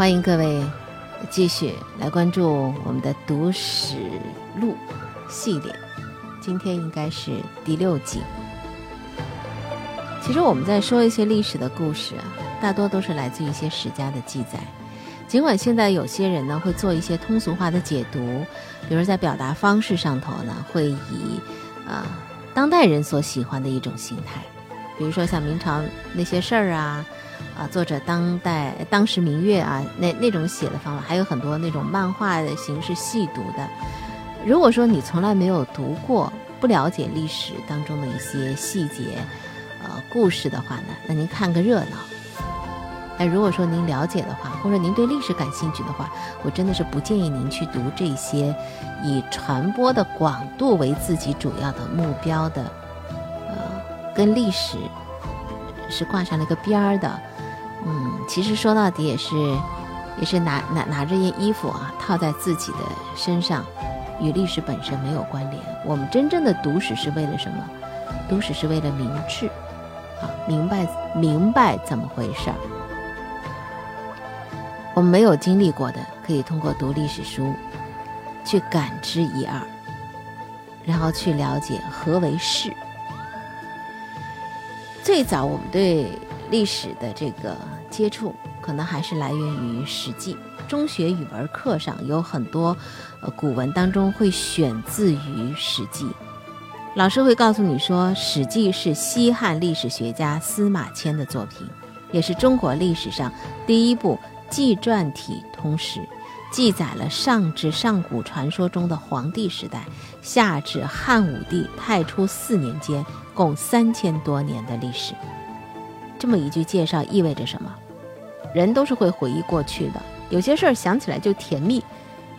欢迎各位继续来关注我们的读史录系列，今天应该是第六集。其实我们在说一些历史的故事啊，大多都是来自于一些史家的记载。尽管现在有些人呢会做一些通俗化的解读，比如在表达方式上头呢会以啊当代人所喜欢的一种形态，比如说像明朝那些事儿啊，啊作者当代当时明月啊那那种写的方法，还有很多那种漫画的形式细读的。如果说你从来没有读过，不了解历史当中的一些细节，呃故事的话呢，那您看个热闹。那如果说您了解的话，或者您对历史感兴趣的话，我真的是不建议您去读这些以传播的广度为自己主要的目标的，跟历史是挂上了一个边儿的。嗯，其实说到底也是，也是拿拿拿这件衣服啊套在自己的身上，与历史本身没有关联。我们真正的读史是为了什么？读史是为了明智，啊，明白明白怎么回事儿。我们没有经历过的，可以通过读历史书去感知一二，然后去了解何为是。最早我们对历史的这个接触，可能还是来源于《史记》。中学语文课上有很多呃古文当中会选自于《史记》，老师会告诉你说，《史记》是西汉历史学家司马迁的作品，也是中国历史上第一部。纪传体通史记载了上至上古传说中的黄帝时代，下至汉武帝太初四年间，共三千多年的历史。这么一句介绍意味着什么？人都是会回忆过去的，有些事儿想起来就甜蜜，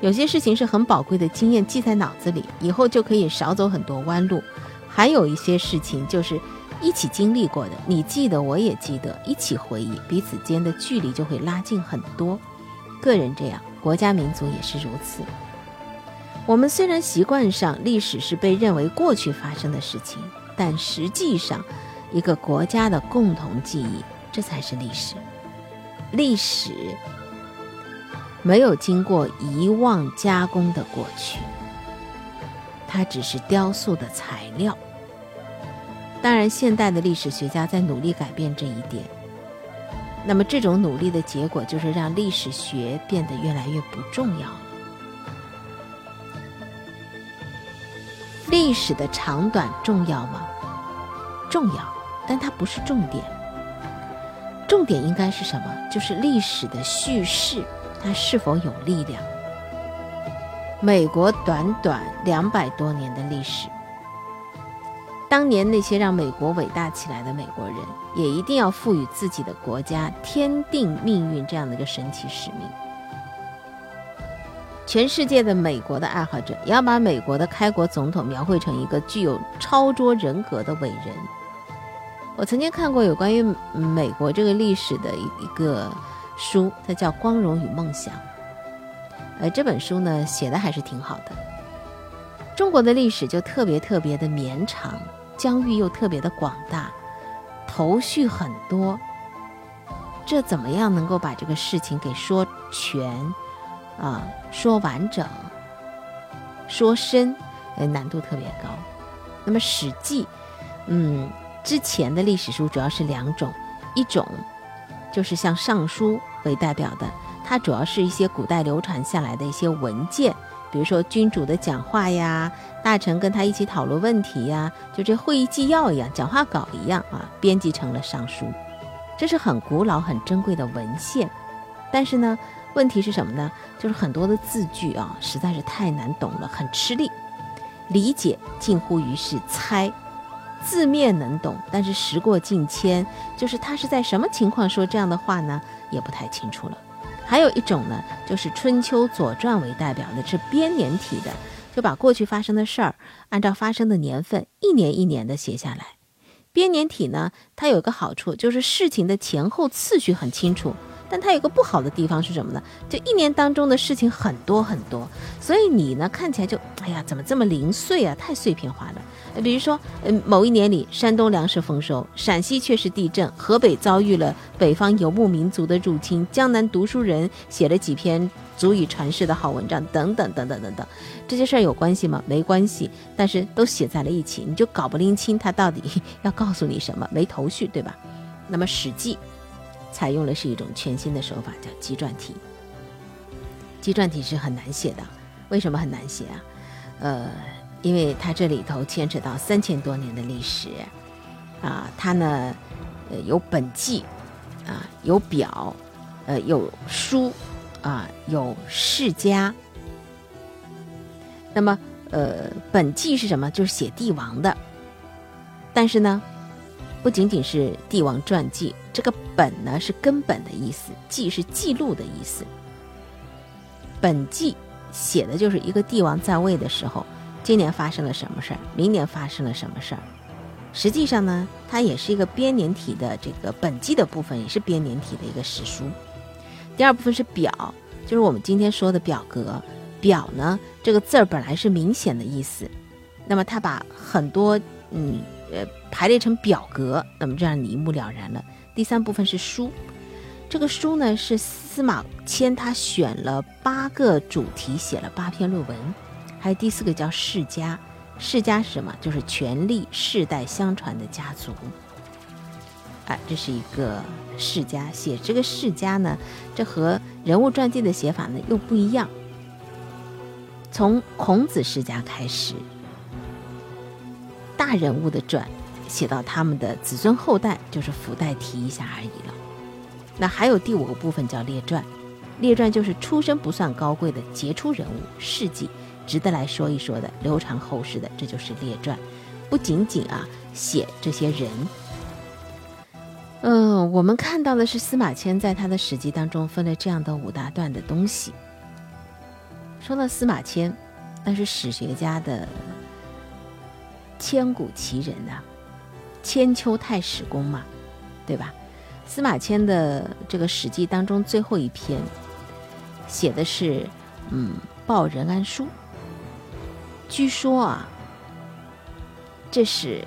有些事情是很宝贵的经验，记在脑子里，以后就可以少走很多弯路。还有一些事情就是。一起经历过的，你记得，我也记得，一起回忆，彼此间的距离就会拉近很多。个人这样，国家民族也是如此。我们虽然习惯上历史是被认为过去发生的事情，但实际上，一个国家的共同记忆，这才是历史。历史没有经过遗忘加工的过去，它只是雕塑的材料。当然，现代的历史学家在努力改变这一点。那么，这种努力的结果就是让历史学变得越来越不重要了。历史的长短重要吗？重要，但它不是重点。重点应该是什么？就是历史的叙事，它是否有力量？美国短短两百多年的历史。当年那些让美国伟大起来的美国人，也一定要赋予自己的国家天定命运这样的一个神奇使命。全世界的美国的爱好者也要把美国的开国总统描绘成一个具有超卓人格的伟人。我曾经看过有关于美国这个历史的一一个书，它叫《光荣与梦想》。呃，这本书呢写的还是挺好的。中国的历史就特别特别的绵长。疆域又特别的广大，头绪很多，这怎么样能够把这个事情给说全啊？说完整，说深，呃，难度特别高。那么《史记》，嗯，之前的历史书主要是两种，一种就是像《尚书》为代表的，它主要是一些古代流传下来的一些文件。比如说君主的讲话呀，大臣跟他一起讨论问题呀，就这会议纪要一样，讲话稿一样啊，编辑成了尚书，这是很古老、很珍贵的文献。但是呢，问题是什么呢？就是很多的字句啊，实在是太难懂了，很吃力，理解近乎于是猜。字面能懂，但是时过境迁，就是他是在什么情况说这样的话呢？也不太清楚了。还有一种呢，就是《春秋》《左传》为代表的，是编年体的，就把过去发生的事儿按照发生的年份一年一年的写下来。编年体呢，它有个好处，就是事情的前后次序很清楚，但它有个不好的地方是什么呢？就一年当中的事情很多很多，所以你呢看起来就哎呀，怎么这么零碎啊？太碎片化了。比如说，嗯，某一年里，山东粮食丰收，陕西却是地震，河北遭遇了北方游牧民族的入侵，江南读书人写了几篇足以传世的好文章，等等等等等等，这些事儿有关系吗？没关系，但是都写在了一起，你就搞不拎清他到底 要告诉你什么，没头绪，对吧？那么《史记》采用的是一种全新的手法，叫纪传体。纪传体是很难写的，为什么很难写啊？呃。因为它这里头牵扯到三千多年的历史，啊，它呢，呃，有本纪，啊，有表，呃，有书，啊，有世家。那么，呃，本纪是什么？就是写帝王的。但是呢，不仅仅是帝王传记，这个本呢是根本的意思，记是记录的意思。本纪写的就是一个帝王在位的时候。今年发生了什么事儿？明年发生了什么事儿？实际上呢，它也是一个编年体的这个本纪的部分，也是编年体的一个史书。第二部分是表，就是我们今天说的表格。表呢，这个字儿本来是明显的意思，那么它把很多嗯呃排列成表格，那么这样你一目了然了。第三部分是书，这个书呢是司马迁他选了八个主题，写了八篇论文。还有第四个叫世家，世家是什么？就是权力世代相传的家族。哎，这是一个世家。写这个世家呢，这和人物传记的写法呢又不一样。从孔子世家开始，大人物的传写到他们的子孙后代，就是附带提一下而已了。那还有第五个部分叫列传，列传就是出身不算高贵的杰出人物事迹。值得来说一说的，流传后世的，这就是列传，不仅仅啊写这些人。嗯，我们看到的是司马迁在他的史记当中分了这样的五大段的东西。说到司马迁，那是史学家的千古奇人呐，千秋太史公嘛，对吧？司马迁的这个史记当中最后一篇写的是，嗯，报任安书。据说啊，这是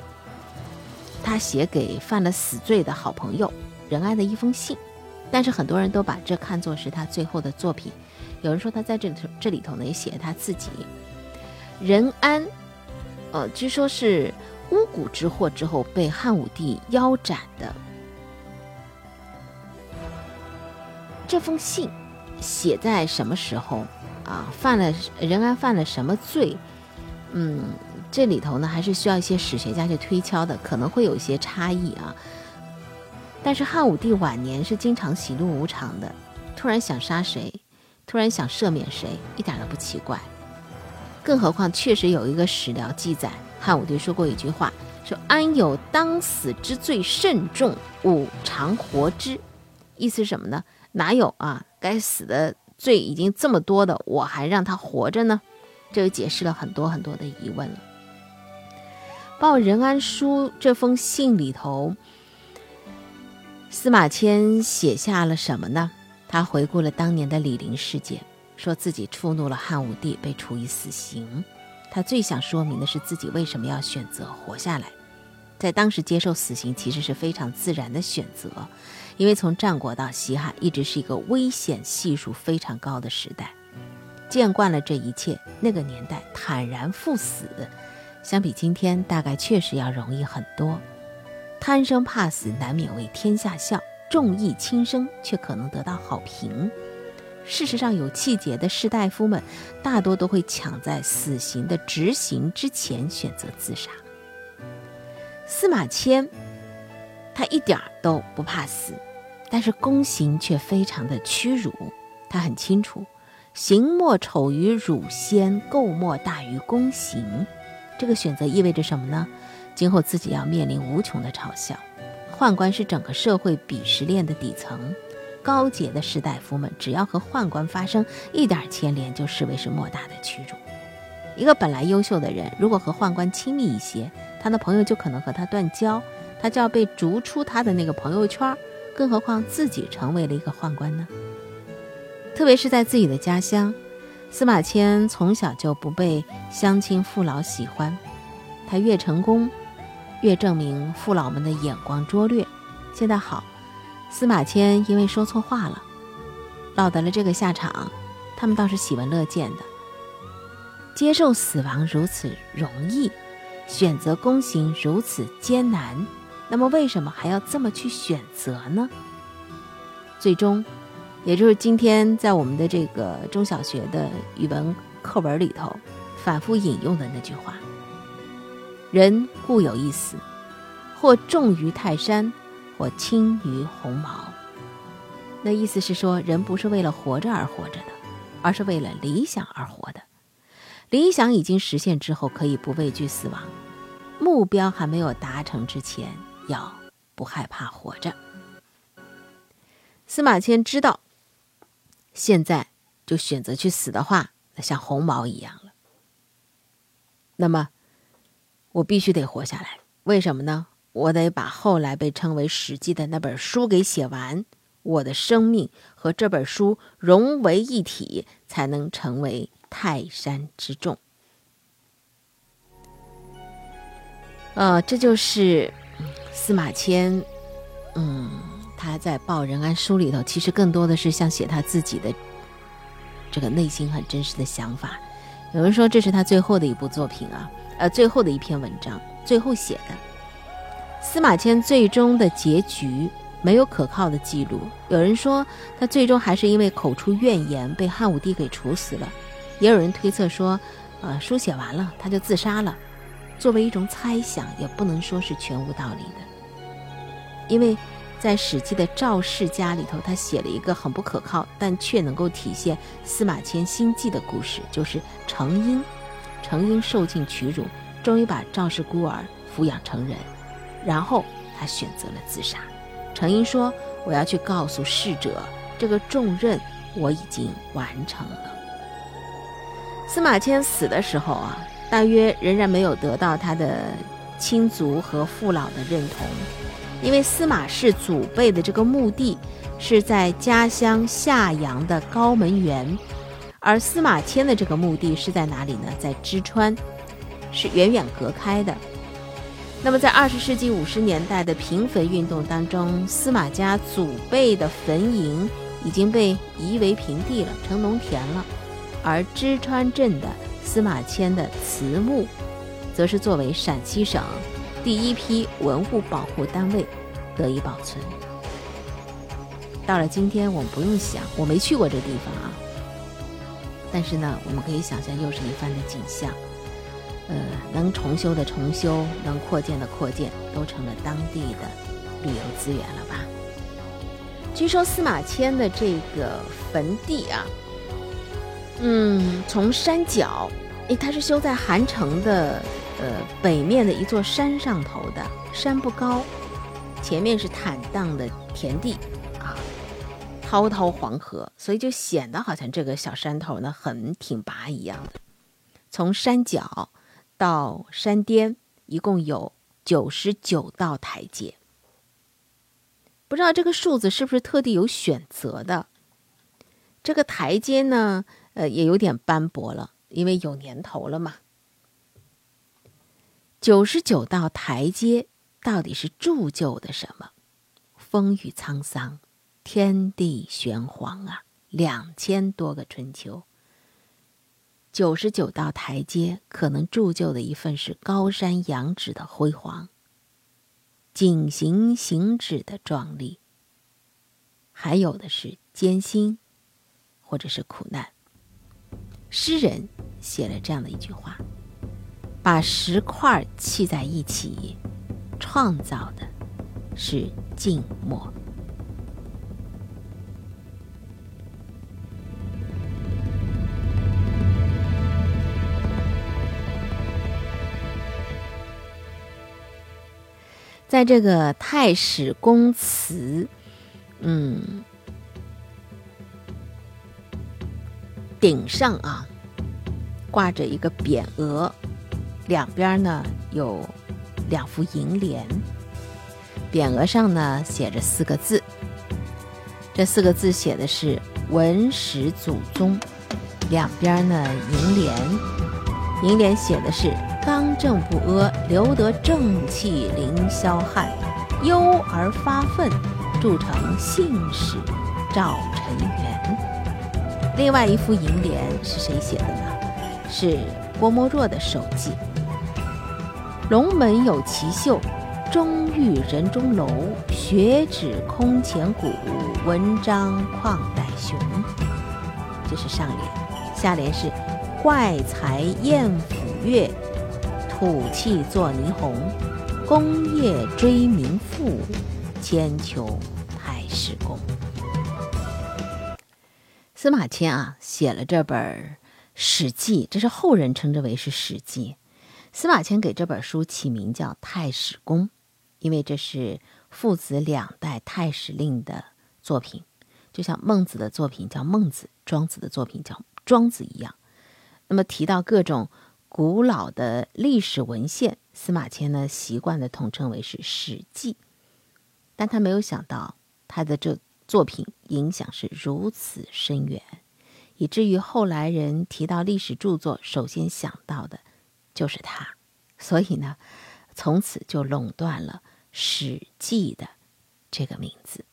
他写给犯了死罪的好朋友任安的一封信，但是很多人都把这看作是他最后的作品。有人说他在这里头这里头呢也写他自己。任安，呃，据说是巫蛊之祸之后被汉武帝腰斩的。这封信写在什么时候啊？犯了任安犯了什么罪？嗯，这里头呢还是需要一些史学家去推敲的，可能会有一些差异啊。但是汉武帝晚年是经常喜怒无常的，突然想杀谁，突然想赦免谁，一点都不奇怪。更何况确实有一个史料记载，汉武帝说过一句话，说“安有当死之罪甚重，吾常活之”，意思是什么呢？哪有啊，该死的罪已经这么多的，我还让他活着呢？这就解释了很多很多的疑问了。报任安书这封信里头，司马迁写下了什么呢？他回顾了当年的李陵事件，说自己触怒了汉武帝，被处以死刑。他最想说明的是自己为什么要选择活下来。在当时接受死刑其实是非常自然的选择，因为从战国到西汉一直是一个危险系数非常高的时代。见惯了这一切，那个年代坦然赴死，相比今天大概确实要容易很多。贪生怕死难免为天下笑，重义轻生却可能得到好评。事实上，有气节的士大夫们大多都会抢在死刑的执行之前选择自杀。司马迁，他一点都不怕死，但是宫刑却非常的屈辱，他很清楚。行莫丑于辱先，垢莫大于宫刑。这个选择意味着什么呢？今后自己要面临无穷的嘲笑。宦官是整个社会鄙视链的底层，高洁的士大夫们只要和宦官发生一点牵连，就视为是莫大的屈辱。一个本来优秀的人，如果和宦官亲密一些，他的朋友就可能和他断交，他就要被逐出他的那个朋友圈，更何况自己成为了一个宦官呢？特别是在自己的家乡，司马迁从小就不被乡亲父老喜欢，他越成功，越证明父老们的眼光拙劣。现在好，司马迁因为说错话了，落得了这个下场，他们倒是喜闻乐见的。接受死亡如此容易，选择宫刑如此艰难，那么为什么还要这么去选择呢？最终，也就是今天在我们的这个中小学的语文课文里头反复引用的那句话：“人固有一死，或重于泰山。”或轻于鸿毛，那意思是说，人不是为了活着而活着的，而是为了理想而活的。理想已经实现之后，可以不畏惧死亡；目标还没有达成之前，要不害怕活着。司马迁知道，现在就选择去死的话，那像鸿毛一样了。那么，我必须得活下来，为什么呢？我得把后来被称为《史记》的那本书给写完，我的生命和这本书融为一体，才能成为泰山之重。呃，这就是司马迁，嗯，他在《报任安书》里头，其实更多的是像写他自己的这个内心很真实的想法。有人说这是他最后的一部作品啊，呃，最后的一篇文章，最后写的。司马迁最终的结局没有可靠的记录。有人说他最终还是因为口出怨言被汉武帝给处死了，也有人推测说，呃，书写完了他就自杀了。作为一种猜想，也不能说是全无道理的。因为在《史记》的赵氏家里头，他写了一个很不可靠，但却能够体现司马迁心计的故事，就是程婴。程婴受尽屈辱，终于把赵氏孤儿抚养成人。然后他选择了自杀。程婴说：“我要去告诉逝者，这个重任我已经完成了。”司马迁死的时候啊，大约仍然没有得到他的亲族和父老的认同，因为司马氏祖辈的这个墓地是在家乡夏阳的高门原，而司马迁的这个墓地是在哪里呢？在淄川，是远远隔开的。那么，在二十世纪五十年代的平坟运动当中，司马家祖辈的坟茔已经被夷为平地了，成农田了。而芝川镇的司马迁的祠墓，则是作为陕西省第一批文物保护单位得以保存。到了今天，我们不用想，我没去过这地方啊，但是呢，我们可以想象，又是一番的景象。呃，能重修的重修，能扩建的扩建，都成了当地的旅游资源了吧？据说司马迁的这个坟地啊，嗯，从山脚，诶，它是修在韩城的呃北面的一座山上头的，山不高，前面是坦荡的田地啊，滔滔黄河，所以就显得好像这个小山头呢很挺拔一样的，从山脚。到山巅一共有九十九道台阶，不知道这个数字是不是特地有选择的？这个台阶呢，呃，也有点斑驳了，因为有年头了嘛。九十九道台阶到底是铸就的什么？风雨沧桑，天地玄黄啊，两千多个春秋。九十九道台阶，可能铸就的一份是高山仰止的辉煌，景行行止的壮丽，还有的是艰辛，或者是苦难。诗人写了这样的一句话：把石块砌在一起，创造的是静默。在这个太史公祠，嗯，顶上啊挂着一个匾额，两边呢有两副楹联，匾额上呢写着四个字，这四个字写的是文始祖宗，两边呢楹联，楹联写的是刚正不阿，留得正气凌霄汉，忧而发愤，铸成信使赵尘元。另外一副楹联是谁写的呢？是郭沫若的手迹。龙门有奇秀。中玉人中楼，学指空前鼓，文章旷代雄。这是上联，下联是怪才艳抚月，土气作霓虹，功业追名赋，千秋太史公。司马迁啊，写了这本《史记》，这是后人称之为是《史记》。司马迁给这本书起名叫《太史公》。因为这是父子两代太史令的作品，就像孟子的作品叫《孟子》，庄子的作品叫《庄子》一样。那么提到各种古老的历史文献，司马迁呢习惯的统称为是《史记》，但他没有想到他的这作品影响是如此深远，以至于后来人提到历史著作，首先想到的就是他。所以呢。从此就垄断了《史记》的这个名字。